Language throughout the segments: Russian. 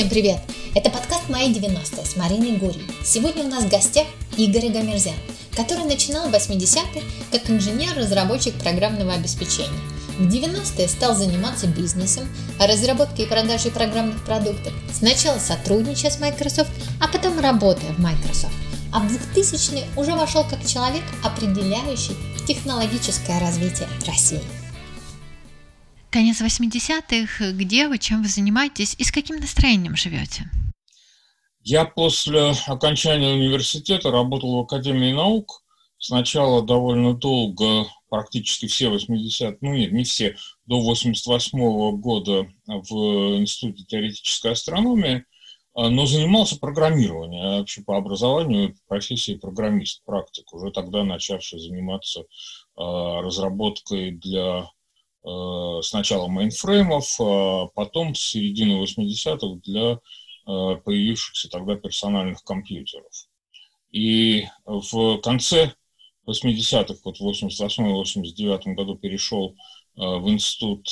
Всем привет! Это подкаст «Мои 90-е» с Мариной Гурьей. Сегодня у нас в гостях Игорь Гамерзян, который начинал в 80-е как инженер-разработчик программного обеспечения. В 90-е стал заниматься бизнесом, разработкой и продажей программных продуктов. Сначала сотрудничая с Microsoft, а потом работая в Microsoft. А в 2000-е уже вошел как человек, определяющий технологическое развитие России. Конец 80-х. Где вы, чем вы занимаетесь и с каким настроением живете? Я после окончания университета работал в Академии наук. Сначала довольно долго, практически все 80 ну нет, не все, до 88 -го года в Институте теоретической астрономии, а, но занимался программированием. Вообще по образованию профессии программист, практик, уже тогда начавший заниматься а, разработкой для сначала мейнфреймов, а потом с середины 80-х для э, появившихся тогда персональных компьютеров. И в конце 80-х, вот в 88-89 году перешел э, в институт,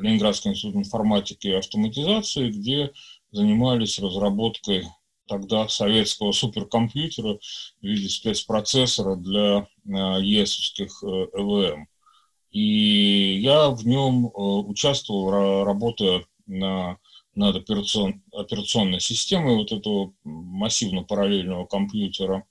Ленинградский институт информатики и автоматизации, где занимались разработкой тогда советского суперкомпьютера в виде спецпроцессора для ЕСовских ЭВМ. И я в нем э, участвовал, работая на, над операцион, операционной системой вот этого массивно-параллельного компьютера.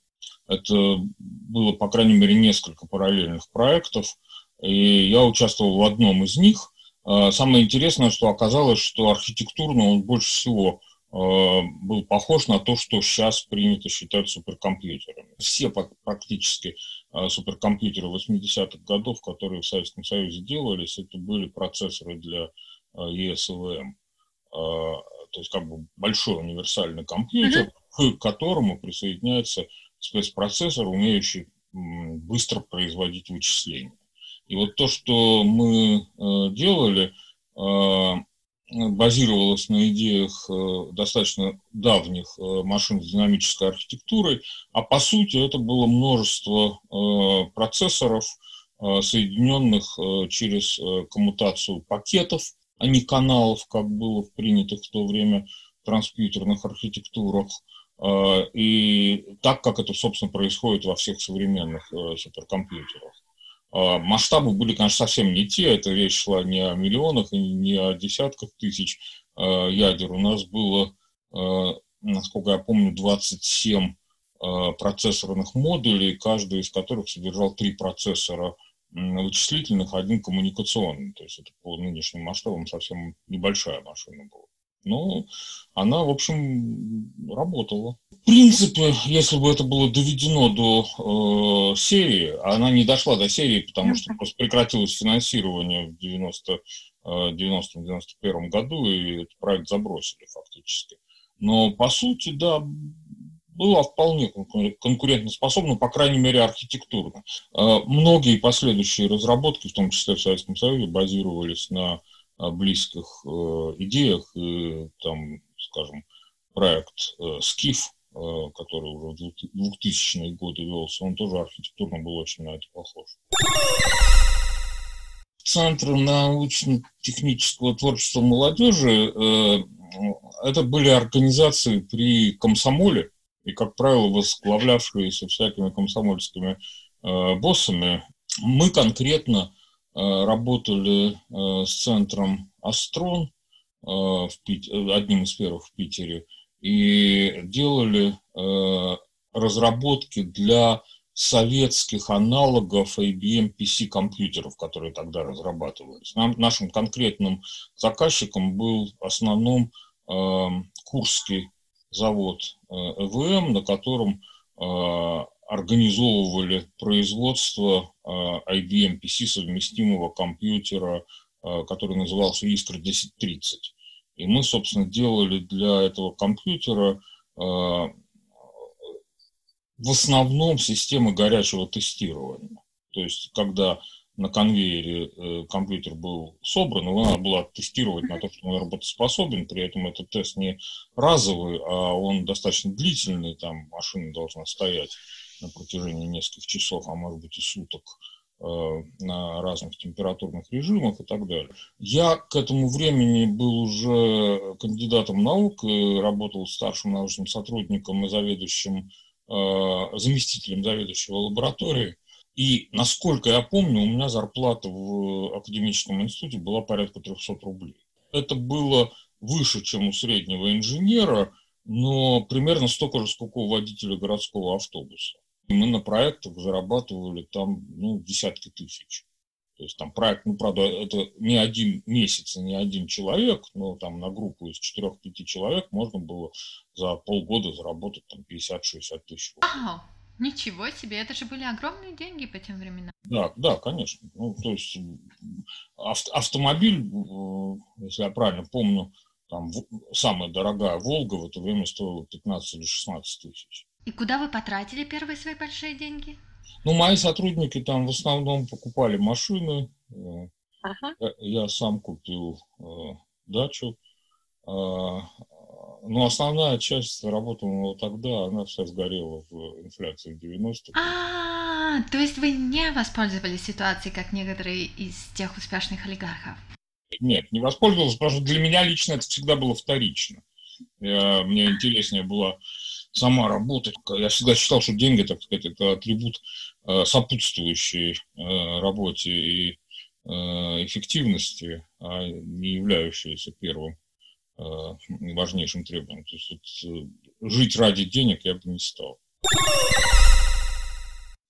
Это было, по крайней мере, несколько параллельных проектов, и я участвовал в одном из них. А самое интересное, что оказалось, что архитектурно он больше всего был похож на то, что сейчас принято считать суперкомпьютерами. Все практически э, суперкомпьютеры 80-х годов, которые в Советском Союзе делались, это были процессоры для ESVM. Э, то есть как бы большой универсальный компьютер, mm-hmm. к которому присоединяется спецпроцессор, умеющий быстро производить вычисления. И вот то, что мы делали, базировалась на идеях э, достаточно давних э, машин с динамической архитектурой, а по сути это было множество э, процессоров, соединенных через коммутацию пакетов, а не каналов, как было в принятых в то время транспьютерных архитектурах. И так, как это, собственно, происходит во всех современных суперкомпьютерах. А, масштабы были, конечно, совсем не те. Эта речь шла не о миллионах и не о десятках тысяч а, ядер. У нас было, а, насколько я помню, 27 процессорных модулей, каждый из которых содержал три процессора вычислительных, один коммуникационный. То есть это по нынешним масштабам совсем небольшая машина была. Но она, в общем, работала. В принципе, если бы это было доведено до э, серии, она не дошла до серии, потому что просто прекратилось финансирование в 90 90-91 году, и этот проект забросили фактически. Но, по сути, да, была вполне конкурентоспособна, по крайней мере, архитектурно. Э, многие последующие разработки, в том числе в Советском Союзе, базировались на близких э, идеях, и там, скажем, проект э, «Скиф», э, который уже в 2000-е годы велся, он тоже архитектурно был очень на это похож. Центр научно-технического творчества молодежи это были организации при комсомоле, и, как правило, возглавлявшиеся всякими комсомольскими боссами. Мы конкретно работали э, с центром Астрон, э, одним из первых в Питере, и делали разработки для советских аналогов IBM PC компьютеров, которые тогда разрабатывались. Нам, нашим конкретным заказчиком был в основном э, Курский завод э, ЭВМ, на котором э, организовывали производство э, IBM PC совместимого компьютера, э, который назывался Искра 1030. И мы, собственно, делали для этого компьютера э, в основном системы горячего тестирования. То есть, когда на конвейере компьютер был собран, его надо было тестировать на то, что он работоспособен, при этом этот тест не разовый, а он достаточно длительный, там машина должна стоять на протяжении нескольких часов, а может быть и суток, на разных температурных режимах и так далее. Я к этому времени был уже кандидатом наук, работал старшим научным сотрудником и заведующим, заместителем заведующего лаборатории. И, насколько я помню, у меня зарплата в академическом институте была порядка 300 рублей. Это было выше, чем у среднего инженера, но примерно столько же, сколько у водителя городского автобуса. И мы на проектах зарабатывали там ну, десятки тысяч. То есть там проект, ну, правда, это не один месяц, не один человек, но там на группу из 4-5 человек можно было за полгода заработать там 50-60 тысяч. Вау, ничего себе, это же были огромные деньги по тем временам. Да, да, конечно. Ну, то есть авто, автомобиль, э, если я правильно помню, там самая дорогая Волга в это время стоила 15 или 16 тысяч. И куда вы потратили первые свои большие деньги? Ну, мои сотрудники там в основном покупали машины. Э, ага. Я, сам купил э, дачу. Э, но основная часть заработанного тогда, она вся сгорела в инфляции в 90-х. А, то есть вы не воспользовались ситуацией, как некоторые из тех успешных олигархов? Нет, не воспользовался, потому что для меня лично это всегда было вторично. Я, мне интереснее было сама работа. Я всегда считал, что деньги, так сказать, это атрибут э, сопутствующий э, работе и э, эффективности, а не являющийся первым важнейшим требованием. То есть вот, э, жить ради денег я бы не стал.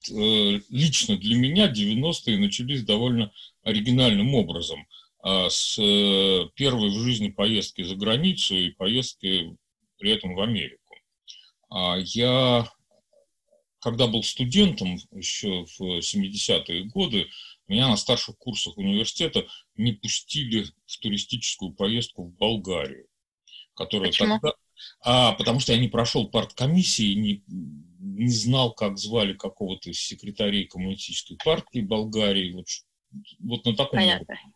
Э, лично для меня 90-е начались довольно оригинальным образом – а, с э, первой в жизни поездки за границу и поездки при этом в Америку. А я, когда был студентом еще в 70-е годы, меня на старших курсах университета не пустили в туристическую поездку в Болгарию, которая Почему? тогда... А, потому что я не прошел парткомиссии, не, не знал, как звали какого-то из секретарей коммунистической партии Болгарии. Вот, вот на таком Понятно. уровне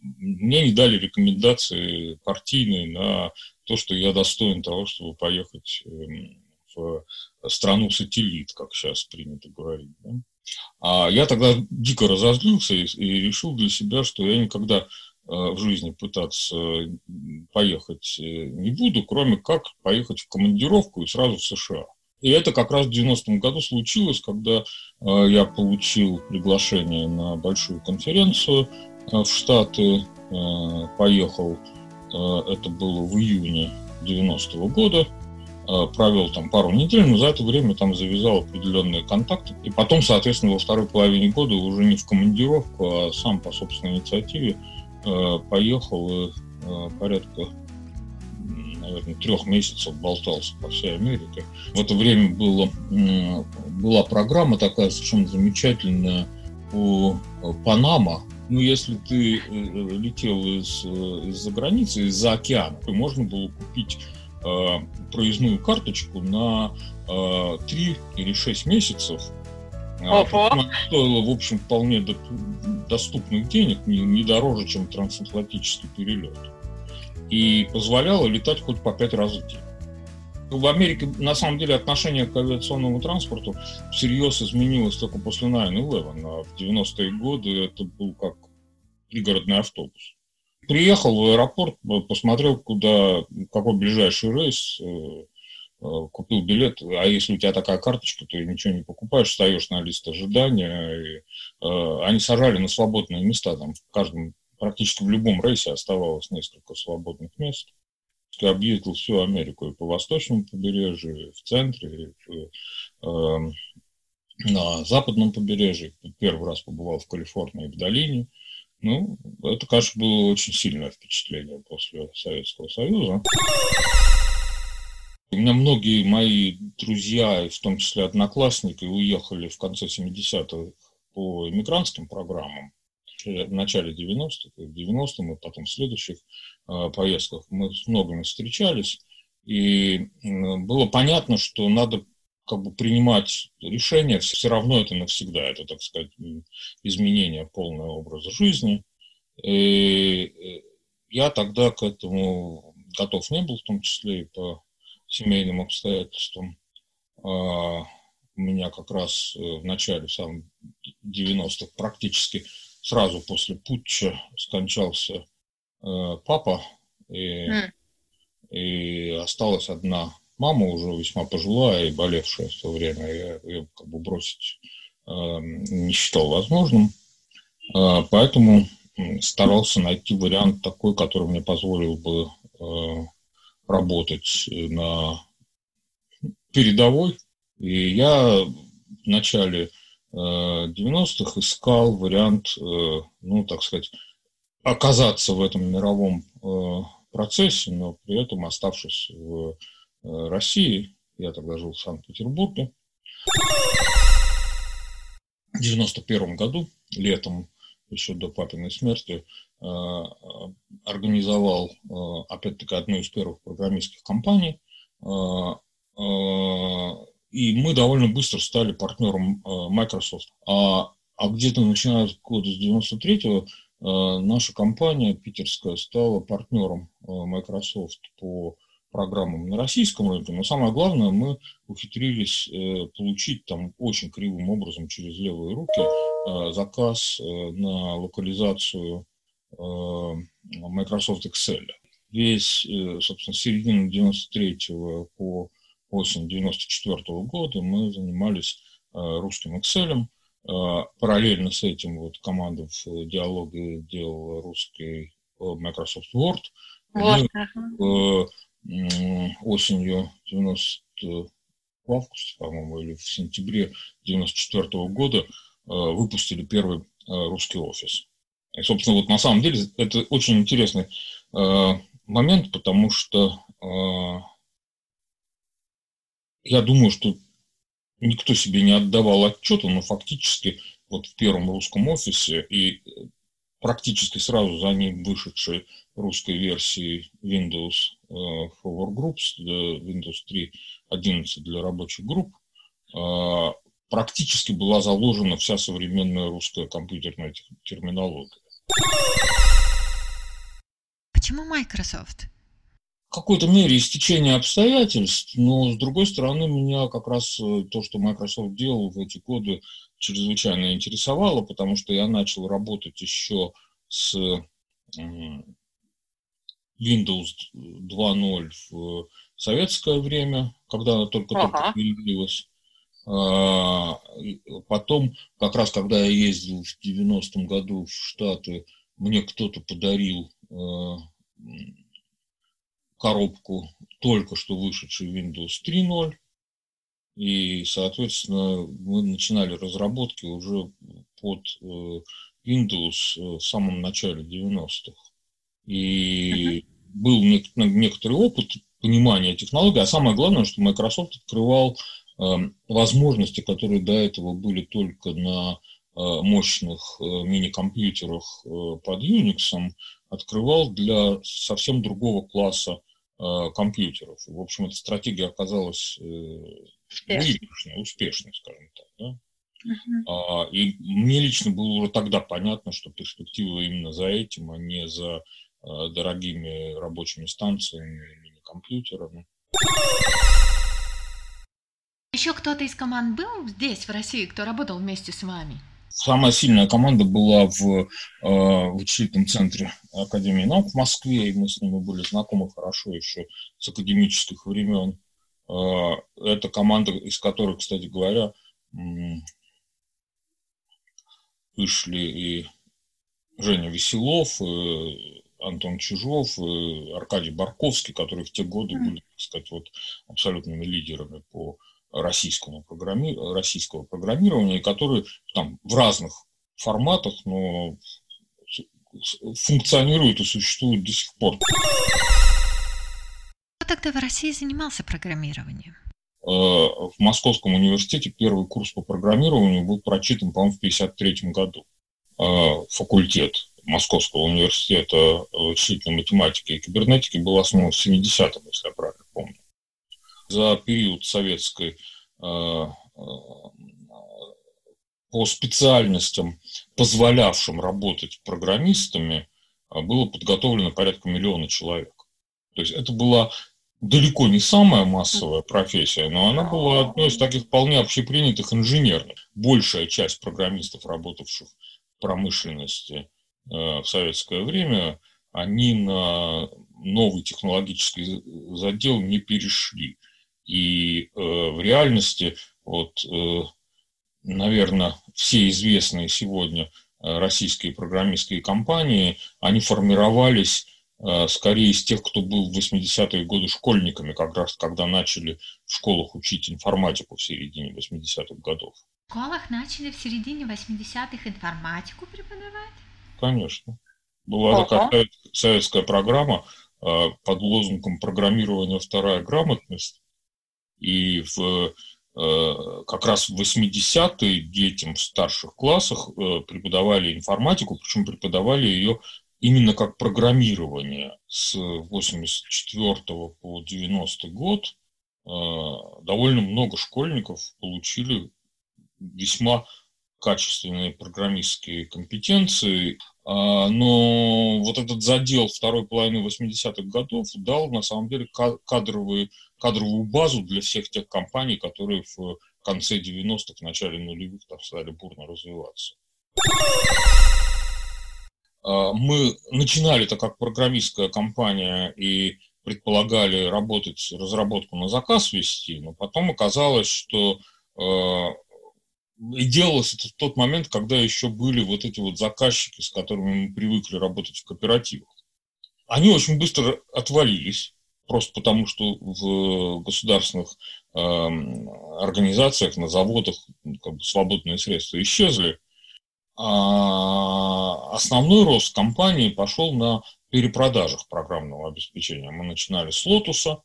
мне не дали рекомендации партийные на то, что я достоин того, чтобы поехать эм, в страну-сателлит, как сейчас принято говорить. Да? А я тогда дико разозлился и, и решил для себя, что я никогда э, в жизни пытаться поехать э, не буду, кроме как поехать в командировку и сразу в США. И это как раз в 90-м году случилось, когда э, я получил приглашение на большую конференцию Э, в Штаты э, поехал, э, это было в июне 90-го года, провел там пару недель, но за это время там завязал определенные контакты. И потом, соответственно, во второй половине года уже не в командировку, а сам по собственной инициативе поехал и порядка наверное, трех месяцев болтался по всей Америке. В это время было, была программа такая совершенно замечательная по Панама, ну, если ты э, летел из, э, из-за границы, из-за океана, то можно было купить э, проездную карточку на э, 3 или 6 месяцев. А Ого. Стоило, в общем, вполне до, доступных денег, не, не дороже, чем трансатлантический перелет. И позволяло летать хоть по 5 раз в день. В Америке, на самом деле, отношение к авиационному транспорту всерьез изменилось только после 9-11. А в 90-е годы это был как пригородный автобус. Приехал в аэропорт, посмотрел, куда, какой ближайший рейс, э, э, купил билет, а если у тебя такая карточка, то ничего не покупаешь, встаешь на лист ожидания. И, э, они сажали на свободные места, там в каждом, практически в любом рейсе оставалось несколько свободных мест я объездил всю Америку и по восточному побережью, и в центре, и э, на западном побережье. Первый раз побывал в Калифорнии в долине. Ну, это, конечно, было очень сильное впечатление после Советского Союза. У меня многие мои друзья, в том числе одноклассники, уехали в конце 70-х по иммигрантским программам в начале 90-х, в 90-м и потом в следующих э, поездках мы с многими встречались, и было понятно, что надо как бы принимать решения, все равно это навсегда, это, так сказать, изменение полного образа жизни. И э, я тогда к этому готов не был, в том числе и по семейным обстоятельствам. А, у меня как раз в начале, в самом 90-х, практически сразу после путча скончался папа, и, mm. и осталась одна мама уже весьма пожилая и болевшая в то время. Я ее как бы бросить э, не считал возможным. Э, поэтому старался найти вариант такой, который мне позволил бы э, работать на передовой. И я в начале 90-х искал вариант, ну, так сказать, оказаться в этом мировом процессе, но при этом оставшись в России. Я тогда жил в Санкт-Петербурге. В 91 году, летом, еще до папиной смерти, э, организовал, э, опять-таки, одну из первых программистских компаний. Э, и мы довольно быстро стали партнером Microsoft. А, а где-то начиная с года с 93-го наша компания питерская стала партнером Microsoft по программам на российском рынке, но самое главное, мы ухитрились э, получить там очень кривым образом через левые руки э, заказ э, на локализацию Microsoft Excel. Весь, собственно, с середины 93 по осень 94 года мы занимались русским Excel. Параллельно с этим вот команда в диалоге делала русский Microsoft Word. Вот. Мы, осенью 90 в августе, по-моему, или в сентябре 94 -го года э, выпустили первый э, русский офис. И, собственно, вот на самом деле это очень интересный э, момент, потому что я думаю, что никто себе не отдавал отчета, но фактически вот в первом русском офисе и практически сразу за ним вышедшей русской версии Windows э, for Groups, Windows 3.11 для рабочих групп, э, практически была заложена вся современная русская компьютерная терминология. Почему Microsoft? В какой-то мере истечение обстоятельств, но с другой стороны меня как раз э, то, что Microsoft делал в эти годы, чрезвычайно интересовало, потому что я начал работать еще с Windows 2.0 в советское время, когда она только-только ага. появилась. А, потом, как раз когда я ездил в 90-м году в Штаты, мне кто-то подарил э, коробку только что вышедший Windows 3.0. И, соответственно, мы начинали разработки уже под э, Windows э, в самом начале 90-х. И был некоторый опыт понимания технологий, а самое главное, что Microsoft открывал э, возможности, которые до этого были только на э, мощных мини-компьютерах под Unix, открывал для совсем другого класса компьютеров. В общем, эта стратегия оказалась успешной, успешной, скажем так. Да? Uh-huh. И мне лично было уже тогда понятно, что перспектива именно за этим, а не за а, дорогими рабочими станциями, мини-компьютерами. Еще кто-то из команд был здесь, в России, кто работал вместе с вами? Самая сильная команда была в э, вычислительном центре Академии наук в Москве, и мы с ними были знакомы хорошо еще с академических времен. Э, это команда, из которой, кстати говоря, вышли и Женя Веселов, и Антон Чижов, и Аркадий Барковский, которые в те годы были, так сказать, вот абсолютными лидерами по российскому программи... российского программирования, которые там в разных форматах, но функционируют и существуют до сих пор. Тогда в России занимался программированием? Э, в Московском университете первый курс по программированию был прочитан, по-моему, в 1953 году. Э, факультет Московского университета вычислительной математики и кибернетики был основан в 70-м, если я правильно помню. За период советской э, по специальностям, позволявшим работать программистами, было подготовлено порядка миллиона человек. То есть это была далеко не самая массовая профессия, но она была одной из таких вполне общепринятых инженерных. Большая часть программистов, работавших в промышленности э, в советское время, они на новый технологический задел не перешли. И э, в реальности, вот, э, наверное, все известные сегодня российские программистские компании, они формировались скорее из тех, кто был в 80-е годы школьниками, как раз когда начали в школах учить информатику в середине 80-х годов. В школах начали в середине 80-х информатику преподавать? Конечно. Была такая советская программа э, под лозунгом программирования вторая грамотность. И в, э, как раз в 80-е детям в старших классах преподавали информатику, причем преподавали ее именно как программирование с 84 по 90 год э, довольно много школьников получили весьма качественные программистские компетенции, а, но вот этот задел второй половины 80-х годов дал на самом деле кадровые, кадровую базу для всех тех компаний, которые в конце 90-х, в начале нулевых там стали бурно развиваться. А, мы начинали это как программистская компания и предполагали работать, разработку на заказ вести, но потом оказалось, что а, и делалось это в тот момент, когда еще были вот эти вот заказчики, с которыми мы привыкли работать в кооперативах. Они очень быстро отвалились, просто потому что в государственных э, организациях, на заводах как бы, свободные средства исчезли, а основной рост компании пошел на перепродажах программного обеспечения. Мы начинали с Lotus,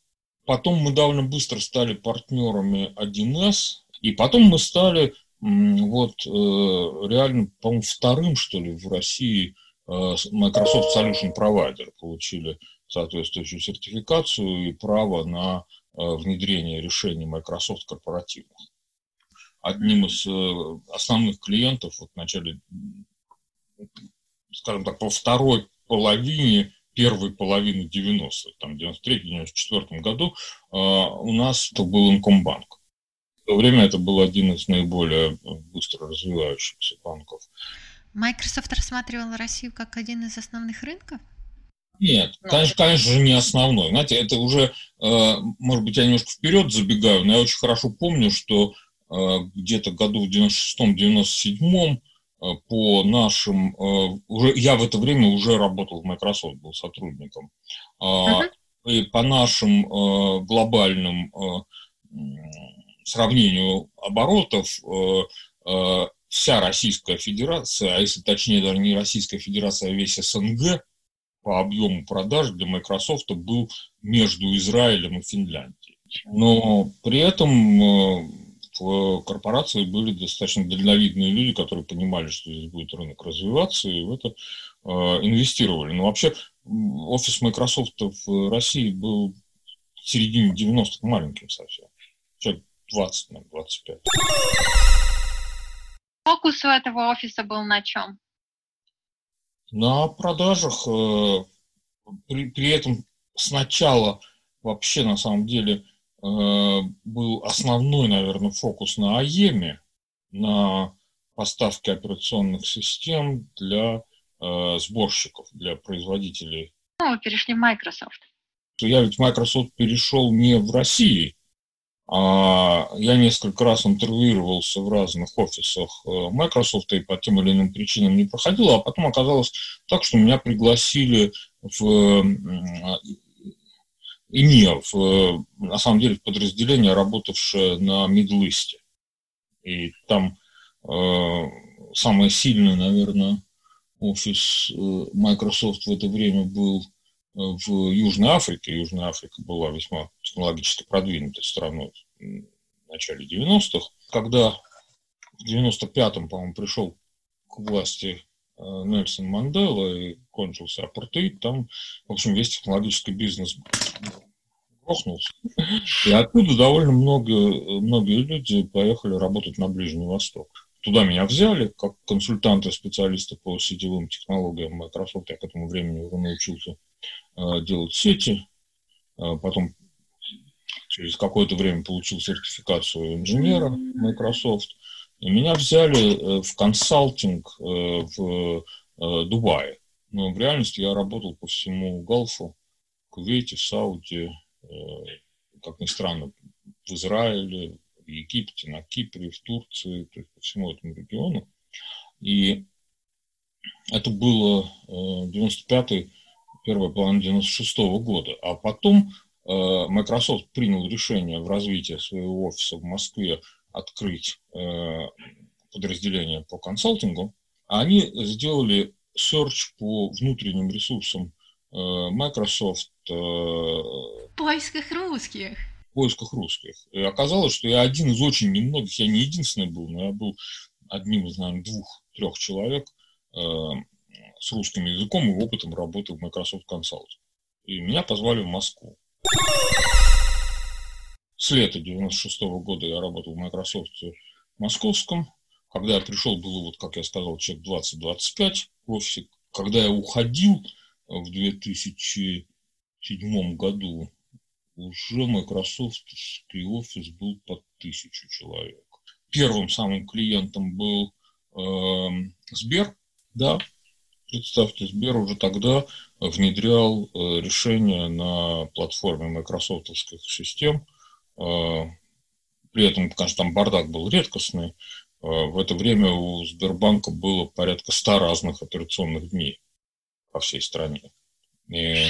потом мы довольно быстро стали партнерами 1С, и потом мы стали вот э, реально, по-моему, вторым, что ли, в России э, Microsoft Solution Provider получили соответствующую сертификацию и право на э, внедрение решений Microsoft корпоративных одним из э, основных клиентов вот в начале, скажем так, по второй половине первой половины 90-х, там, в 93-94 году, э, у нас это был Инкомбанк. В то время это был один из наиболее быстро развивающихся банков. Microsoft рассматривал Россию как один из основных рынков? Нет, ну, конечно, конечно же, не основной. Знаете, это уже, э, может быть, я немножко вперед забегаю, но я очень хорошо помню, что где-то году в 96-97 э, по нашим, э, уже, я в это время уже работал в Microsoft, был сотрудником, uh-huh. и по нашим глобальным сравнению оборотов вся Российская Федерация, а если точнее даже не Российская Федерация, а весь СНГ по объему продаж для Microsoft был между Израилем и Финляндией. Но при этом в корпорации были достаточно дальновидные люди, которые понимали, что здесь будет рынок развиваться, и в это э, инвестировали. Но вообще офис Microsoft в России был в середине 90-х маленьким совсем. Человек 20, наверное, 25. Фокус у этого офиса был на чем? На продажах. Э, при, при этом сначала вообще на самом деле был основной, наверное, фокус на АЕМе, на поставке операционных систем для э, сборщиков, для производителей. Ну, вы перешли в Microsoft. Я ведь Microsoft перешел не в России, а я несколько раз интервьюировался в разных офисах э, Microsoft и по тем или иным причинам не проходил, а потом оказалось так, что меня пригласили в имев, на самом деле, подразделение, работавшее на Мидлисте. И там э, самый сильный, наверное, офис э, Microsoft в это время был э, в Южной Африке. Южная Африка была весьма технологически продвинутой страной в начале 90-х. Когда в 95-м, по-моему, пришел к власти э, Нельсон Мандела и кончился апартеид, там, в общем, весь технологический бизнес грохнулся. И оттуда довольно много, многие люди поехали работать на Ближний Восток. Туда меня взяли как консультанта, специалиста по сетевым технологиям Microsoft. Я к этому времени уже научился э, делать сети. Э, потом через какое-то время получил сертификацию инженера Microsoft, и меня взяли в консалтинг в Дубае. Но в реальности я работал по всему Галфу, Кувейте, Сауде, как ни странно, в Израиле, в Египте, на Кипре, в Турции, то есть по всему этому региону. И это было 95-й, э, первая половина 96 -го года. А потом э, Microsoft принял решение в развитии своего офиса в Москве открыть э, подразделение по консалтингу. Они сделали search по внутренним ресурсам Microsoft. В поисках русских. В поисках русских. И оказалось, что я один из очень немногих, я не единственный был, но я был одним из, наверное, двух-трех человек э, с русским языком и опытом работы в Microsoft Consult. И меня позвали в Москву. С лета 96 -го года я работал в Microsoft московском. Когда я пришел, было, вот, как я сказал, человек 20-25 в офисе. Когда я уходил в 2007 году, уже Microsoft офис был под тысячу человек первым самым клиентом был э, Сбер, да, представьте, Сбер уже тогда внедрял э, решения на платформе майкрософтовских систем, э, при этом, конечно, там бардак был редкостный, э, в это время у Сбербанка было порядка 100 разных операционных дней по всей стране. И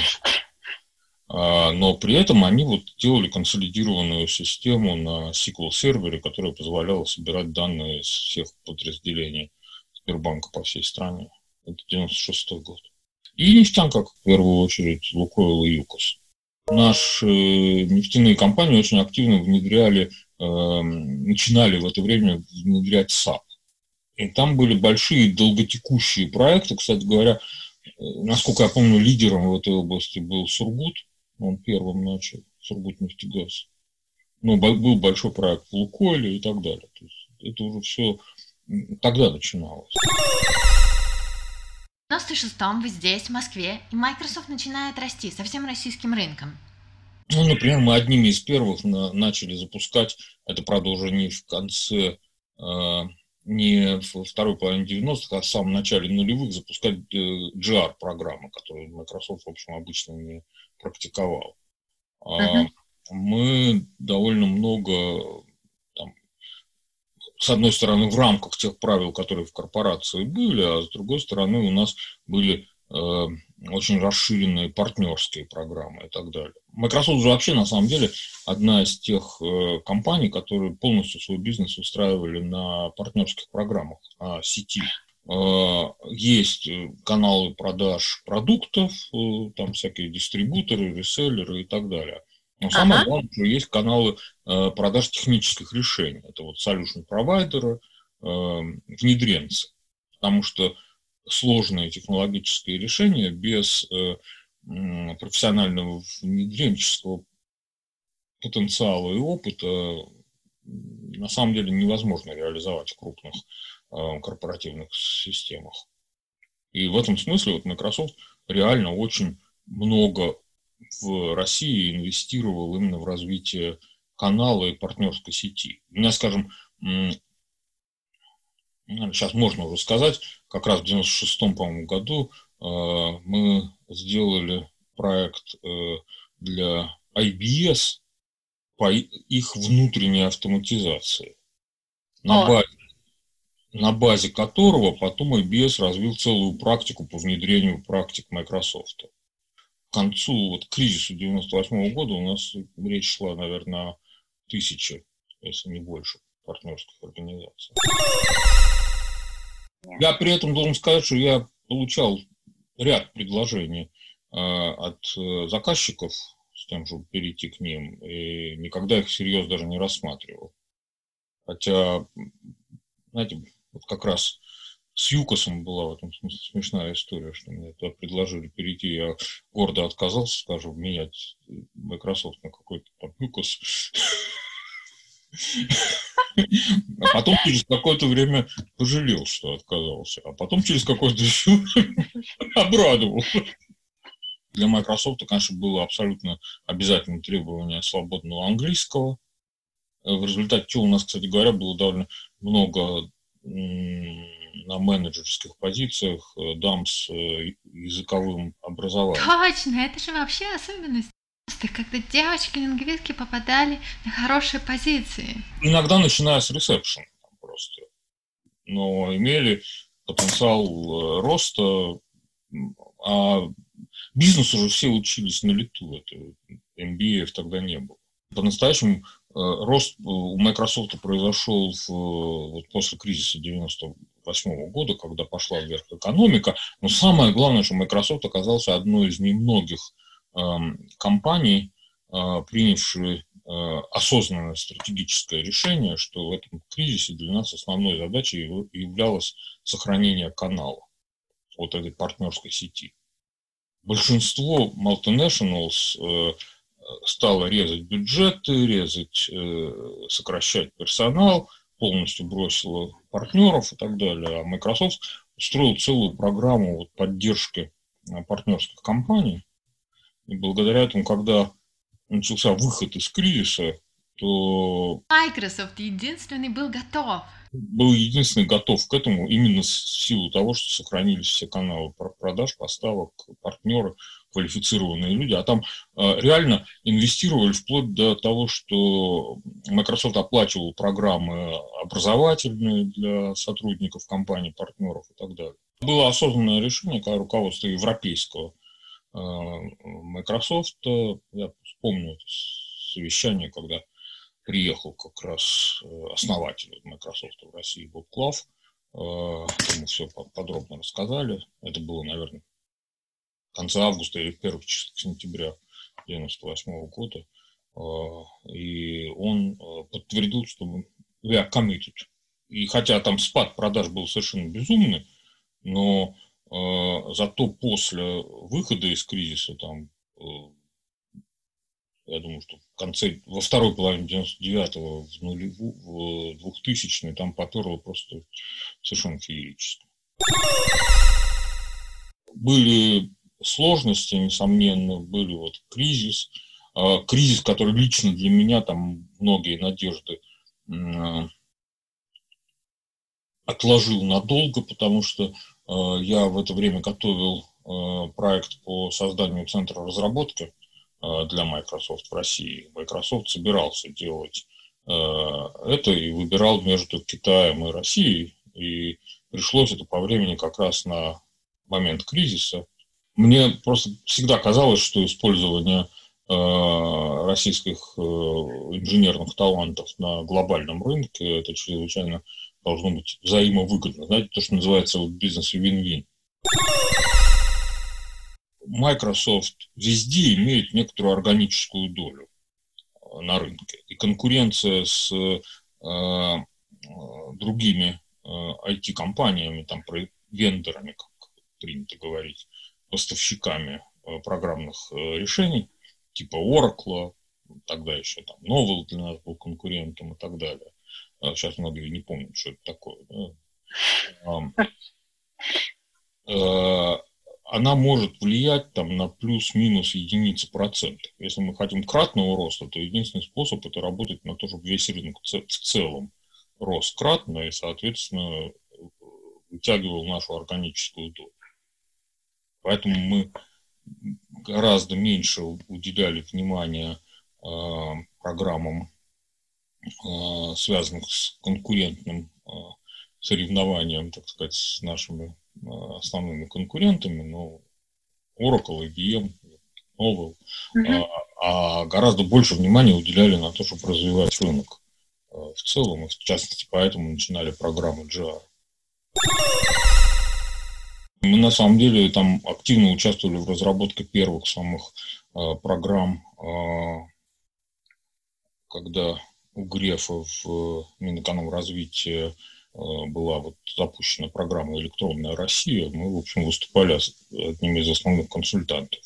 а, но при этом они вот делали консолидированную систему на SQL сервере, которая позволяла собирать данные из всех подразделений Сбербанка по всей стране. Это 96 год. И нефтянка, в первую очередь, Лукойл и ЮКОС. Наши нефтяные компании очень активно внедряли, э, начинали в это время внедрять SAP. И там были большие долготекущие проекты. Кстати говоря, э, насколько я помню, лидером в этой области был Сургут – он первым начал, Сургутнефтегаз. Ну, был большой проект в Лукойле и так далее. То есть это уже все тогда начиналось. В 96-м вы здесь, в Москве, и Microsoft начинает расти со всем российским рынком. Ну, например, мы одними из первых на, начали запускать, это, правда, уже не в конце, э, не в второй половине 90-х, а в самом начале нулевых запускать э, GR-программы, которые Microsoft, в общем, обычно не, практиковал. Uh-huh. Мы довольно много, с одной стороны, в рамках тех правил, которые в корпорации были, а с другой стороны, у нас были э, очень расширенные партнерские программы и так далее. Microsoft же вообще, на самом деле, одна из тех э, компаний, которые полностью свой бизнес устраивали на партнерских программах, на сети. Э, есть э, каналы продаж продуктов, э, там всякие дистрибуторы, реселлеры и так далее. Но самое ага. главное, что есть каналы продаж технических решений. Это вот solution провайдеры, внедренцы. Потому что сложные технологические решения без профессионального внедренческого потенциала и опыта на самом деле невозможно реализовать в крупных Э, корпоративных системах. И в этом смысле вот Microsoft реально очень много в России инвестировал именно в развитие канала и партнерской сети. У меня, скажем, сейчас можно уже сказать, как раз в 96-м, по-моему, году э, мы сделали проект э, для IBS по их внутренней автоматизации. На базе на базе которого потом IBS развил целую практику по внедрению практик Microsoft. Концу вот, кризиса 98 года у нас речь шла, наверное, о тысяче, если не больше, партнерских организаций. Я при этом должен сказать, что я получал ряд предложений э, от э, заказчиков с тем, чтобы перейти к ним, и никогда их всерьез даже не рассматривал. Хотя, знаете, вот как раз с Юкосом была в этом смысле смешная история, что мне туда предложили перейти, я гордо отказался, скажем, менять Microsoft на какой-то там Юкос. А потом через какое-то время пожалел, что отказался. А потом через какое-то еще обрадовался. Для Microsoft, конечно, было абсолютно обязательным требование свободного английского. В результате чего у нас, кстати говоря, было довольно много на менеджерских позициях э, дам с э, языковым образованием. Точно, это же вообще особенность когда девочки-лингвистки попадали на хорошие позиции. Иногда начиная с ресепшн просто. Но имели потенциал э, роста, а бизнес уже все учились на лету. Это MBA тогда не было. По-настоящему рост у Microsoft произошел в, вот после кризиса 90 2008 года, когда пошла вверх экономика. Но самое главное, что Microsoft оказался одной из немногих э, компаний, э, принявшей э, осознанное стратегическое решение, что в этом кризисе для нас основной задачей являлось сохранение канала вот этой партнерской сети. Большинство multinationals э, стало резать бюджеты, резать, э, сокращать персонал – полностью бросила партнеров и так далее. А Microsoft устроил целую программу вот поддержки а, партнерских компаний. И благодаря этому, когда начался выход из кризиса, то... Microsoft единственный был готов был единственный готов к этому именно в силу того, что сохранились все каналы продаж, поставок, партнеры, квалифицированные люди. А там э, реально инвестировали вплоть до того, что Microsoft оплачивал программы образовательные для сотрудников компаний, партнеров и так далее. Было осознанное решение руководства европейского э, Microsoft. Я вспомню это совещание, когда приехал как раз э, основатель Microsoft в России, Боб Клав. Ему все подробно рассказали. Это было, наверное, в конце августа или в первых числах сентября 1998 года. Э, и он подтвердил, что we are committed. И хотя там спад продаж был совершенно безумный, но зато после выхода из кризиса там я думаю, что в конце, во второй половине 99-го, в, нулеву, в 2000 там поперло просто совершенно феерически. Были сложности, несомненно, были вот кризис, а, кризис, который лично для меня там многие надежды отложил надолго, потому что а, я в это время готовил а, проект по созданию центра разработки для Microsoft в России. Microsoft собирался делать это и выбирал между Китаем и Россией. И пришлось это по времени как раз на момент кризиса. Мне просто всегда казалось, что использование э, российских инженерных талантов на глобальном рынке это чрезвычайно должно быть взаимовыгодно. Знаете, то, что называется вот бизнес вин-вин. Мicrosoft везде имеет некоторую органическую долю э, на рынке. И конкуренция с э, э другими э, IT-компаниями, там, вендорами, как принято говорить, поставщиками э, программных э, решений, типа Oracle, тогда еще там Novell для нас был конкурентом и так далее. Сейчас многие не помнят, что это такое. Да? она может влиять там, на плюс-минус единицы процентов. Если мы хотим кратного роста, то единственный способ это работать на то, чтобы весь рынок в целом рос кратно и, соответственно, вытягивал нашу органическую долю. Поэтому мы гораздо меньше уделяли внимания э, программам, э, связанных с конкурентным э, соревнованием, так сказать, с нашими основными конкурентами, ну, Oracle, IBM, Novell, uh-huh. а, а гораздо больше внимания уделяли на то, чтобы развивать рынок в целом, и в частности, поэтому начинали программы GR. Мы на самом деле там активно участвовали в разработке первых самых э, программ, э, когда у Грефа в Минэкономразвития Э, была вот запущена программа «Электронная Россия», мы, в общем, выступали одними из основных консультантов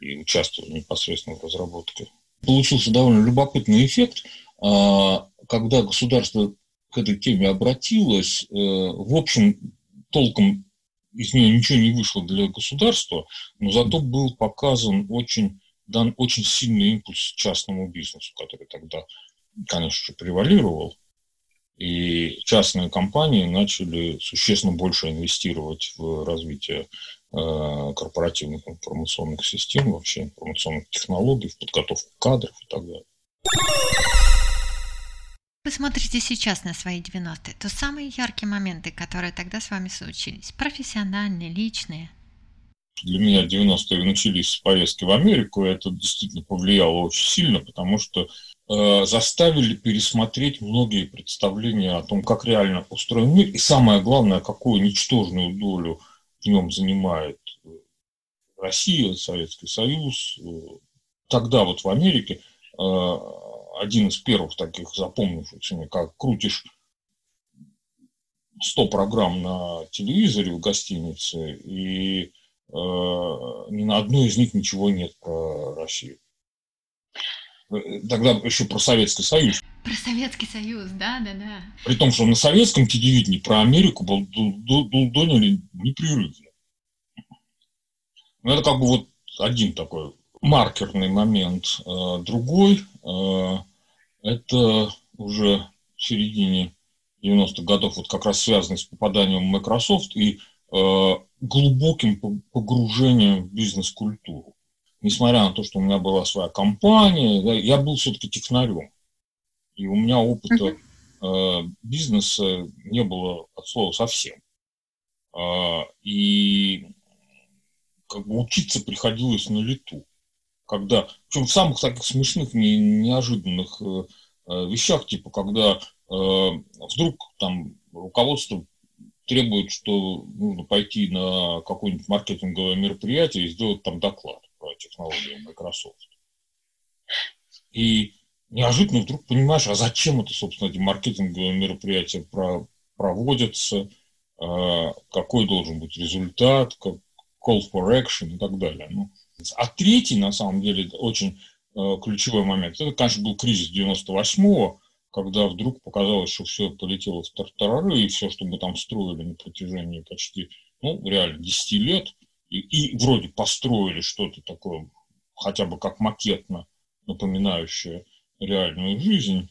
и участвовали непосредственно в разработке. Получился довольно любопытный эффект, а, когда государство к этой теме обратилось, э, в общем, толком из нее ничего не вышло для государства, но зато был показан очень, дан очень сильный импульс частному бизнесу, который тогда, конечно же, превалировал. И частные компании начали существенно больше инвестировать в развитие э, корпоративных информационных систем, вообще информационных технологий, в подготовку кадров и так далее. Вы смотрите сейчас на свои 90-е, то самые яркие моменты, которые тогда с вами случились, профессиональные, личные. Для меня 90-е начались с поездки в Америку, и это действительно повлияло очень сильно, потому что э, заставили пересмотреть многие представления о том, как реально устроен мир, и самое главное, какую ничтожную долю в нем занимает э, Россия, Советский Союз. Э, тогда вот в Америке э, один из первых таких запомнившихся мне, как крутишь 100 программ на телевизоре в гостинице, и э, ни на одной из них ничего нет про Россию. Тогда еще про Советский Союз. Про Советский Союз, да, да, да. При том, что на советском телевидении про Америку был дудонили непрерывно. Ну, это как бы вот один такой маркерный момент. Э, другой э, – это уже в середине 90-х годов, вот как раз связанный с попаданием в Microsoft и э, глубоким погружением в бизнес-культуру. Несмотря на то, что у меня была своя компания, да, я был все-таки технарем. И у меня опыта э, бизнеса не было от слова совсем. Э, и как бы учиться приходилось на лету когда, причем в самых таких смешных, не, неожиданных э, э, вещах, типа, когда э, вдруг там руководство требует, что нужно пойти на какое-нибудь маркетинговое мероприятие и сделать там доклад про технологию Microsoft. И неожиданно вдруг понимаешь, а зачем это, собственно, эти маркетинговые мероприятия про, проводятся, э, какой должен быть результат, как call for action и так далее. Ну, а третий, на самом деле, очень э, ключевой момент, это, конечно, был кризис 98-го, когда вдруг показалось, что все полетело в тартарары, и все, что мы там строили на протяжении почти, ну, реально 10 лет, и, и вроде построили что-то такое, хотя бы как макетно напоминающее реальную жизнь,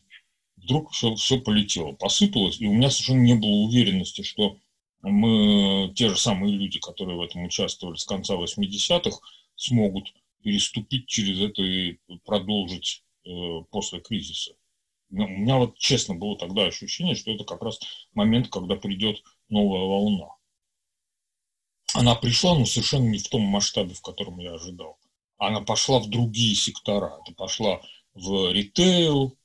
вдруг все, все полетело, посыпалось, и у меня совершенно не было уверенности, что мы, те же самые люди, которые в этом участвовали с конца 80-х, смогут переступить через это и продолжить э, после кризиса. У меня вот честно было тогда ощущение, что это как раз момент, когда придет новая волна. Она пришла, но совершенно не в том масштабе, в котором я ожидал. Она пошла в другие сектора. Это пошла в ритейл.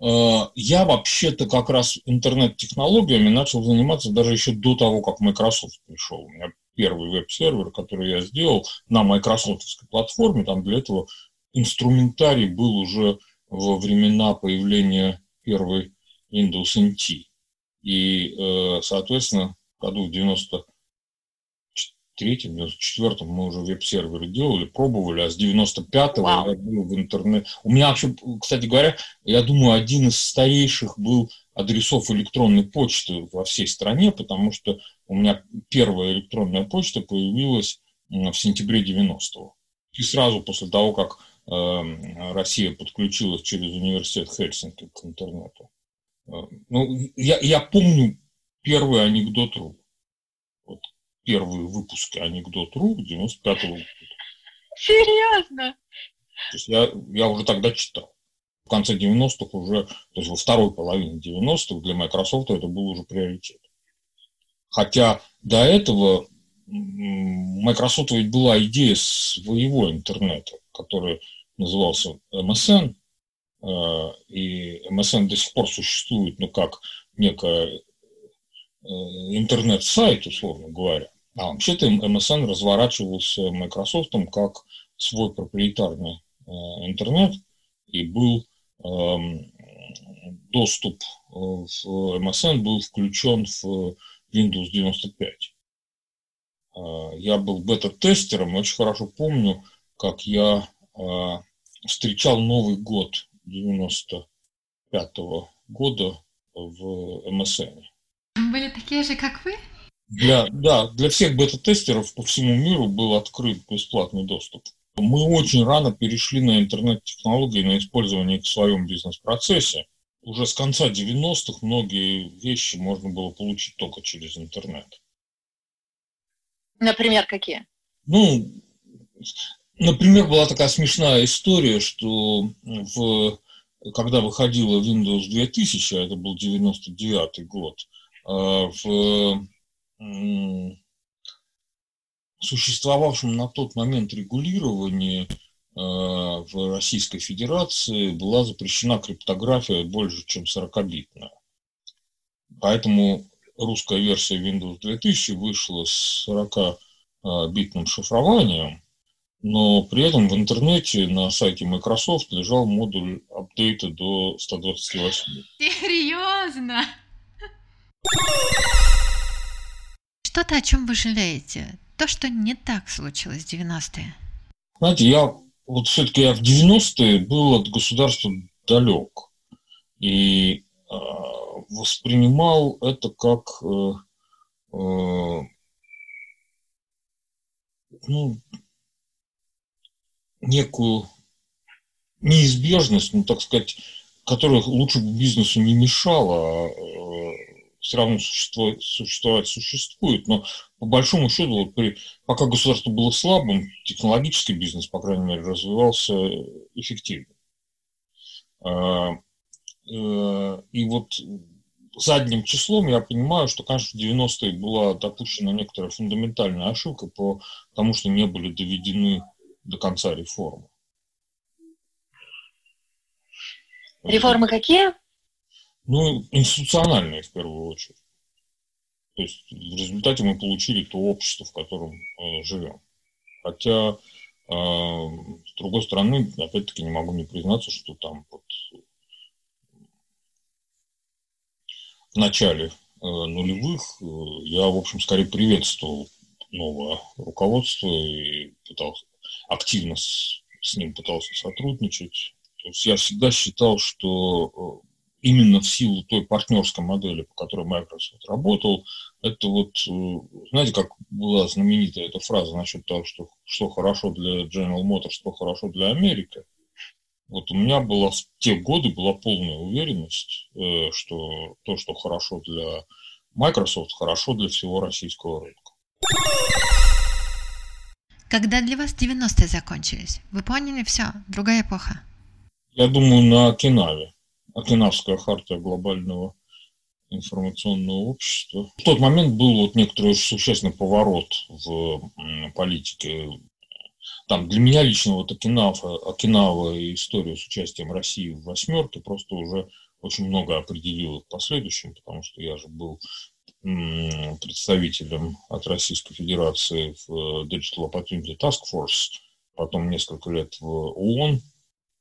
Э, я вообще-то как раз интернет-технологиями начал заниматься даже еще до того, как Microsoft пришел. У меня первый веб-сервер, который я сделал на майкрософтовской платформе, там для этого инструментарий был уже во времена появления первой Windows NT. И, э, соответственно, в году в 93-м, 94-м мы уже веб-серверы делали, пробовали, а с 95-го wow. я был в интернете. У меня вообще, кстати говоря, я думаю, один из старейших был адресов электронной почты во всей стране, потому что у меня первая электронная почта появилась в сентябре 90-го. И сразу после того, как э, Россия подключилась через университет Хельсинки к интернету. Э, ну, я, я помню первый анекдот.ру. Первые выпуски анекдот.ру 95-го года. Серьезно? То есть я, я уже тогда читал в конце 90-х уже, то есть во второй половине 90-х для Microsoft это был уже приоритет. Хотя до этого Microsoft ведь была идея своего интернета, который назывался MSN, э, и MSN до сих пор существует, ну, как некая э, интернет-сайт, условно говоря. А вообще-то MSN разворачивался Microsoft как свой проприетарный э, интернет и был Эм, доступ э, в MSN был включен в Windows 95. Э, я был бета-тестером, очень хорошо помню, как я э, встречал Новый год 95 -го года в MSN. Были такие же, как вы? Для, да, для всех бета-тестеров по всему миру был открыт бесплатный доступ. Мы очень рано перешли на интернет-технологии, на использование их в своем бизнес-процессе. Уже с конца 90-х многие вещи можно было получить только через интернет. Например, какие? Ну, например, была такая смешная история, что в, когда выходила Windows 2000, а это был 99 год, а, в существовавшем на тот момент регулировании а, в Российской Федерации была запрещена криптография больше, чем 40-битная. Поэтому русская версия Windows 2000 вышла с 40-битным шифрованием, но при этом в интернете на сайте Microsoft лежал модуль апдейта до 128. Серьезно? Что-то, о чем вы жалеете? То, что не так случилось в 90-е? Знаете, я вот все-таки я в 90-е был от государства далек. И э, воспринимал это как э, э, ну, некую неизбежность, ну, так сказать, которая лучше бы бизнесу не мешала, а э, все равно существовать, существовать существует, но по большому счету, вот при, пока государство было слабым, технологический бизнес, по крайней мере, развивался эффективно. А, э, и вот задним числом я понимаю, что, конечно, в 90-е была допущена некоторая фундаментальная ошибка, по тому, что не были доведены до конца реформы. Реформы какие? Ну, институциональные в первую очередь. То есть в результате мы получили то общество, в котором э, живем. Хотя, э, с другой стороны, опять-таки не могу не признаться, что там вот в начале э, нулевых э, я, в общем, скорее приветствовал новое руководство и пытался активно с, с ним пытался сотрудничать. То есть я всегда считал, что э, именно в силу той партнерской модели, по которой Microsoft работал, это вот, э, знаете, как была знаменитая эта фраза насчет того, что, что хорошо для General Motors, что хорошо для Америки. Вот у меня была в те годы была полная уверенность, э, что то, что хорошо для Microsoft, хорошо для всего российского рынка. Когда для вас 90-е закончились, вы поняли все, другая эпоха? Я думаю, на Окинаве. Окинавская хартия глобального информационного общества. В тот момент был вот некоторый очень существенный поворот в политике. Там для меня лично вот Окинава, Окинава и история с участием России в «восьмерке» просто уже очень много определила в последующем, потому что я же был представителем от Российской Федерации в Digital Opportunity Task Force, потом несколько лет в ООН, э,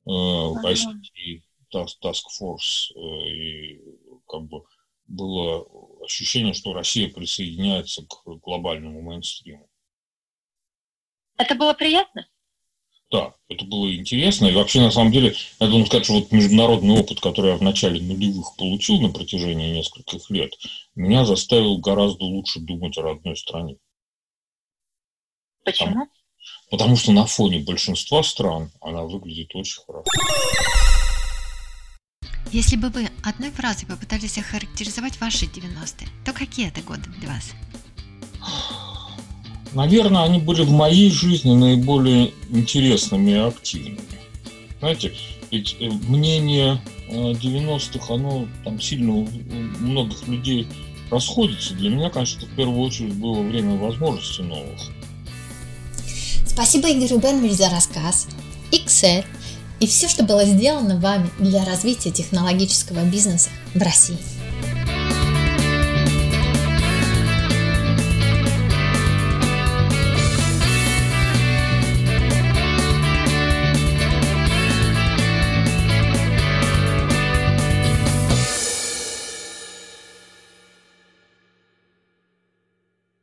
в ICT Task Force, э, и как бы было ощущение, что Россия присоединяется к глобальному мейнстриму. Это было приятно? Да, это было интересно. И вообще, на самом деле, я должен сказать, что вот международный опыт, который я в начале нулевых получил на протяжении нескольких лет, меня заставил гораздо лучше думать о родной стране. Почему? Потому, потому что на фоне большинства стран она выглядит очень хорошо. Если бы вы одной фразой попытались охарактеризовать ваши 90-е, то какие это годы для вас? Наверное, они были в моей жизни наиболее интересными и активными. Знаете, ведь э, мнение 90-х, оно там сильно у многих людей расходится. Для меня, конечно, в первую очередь было время возможностей новых. Спасибо Игорю Бенвиль за рассказ. Excel и все, что было сделано вами для развития технологического бизнеса в России.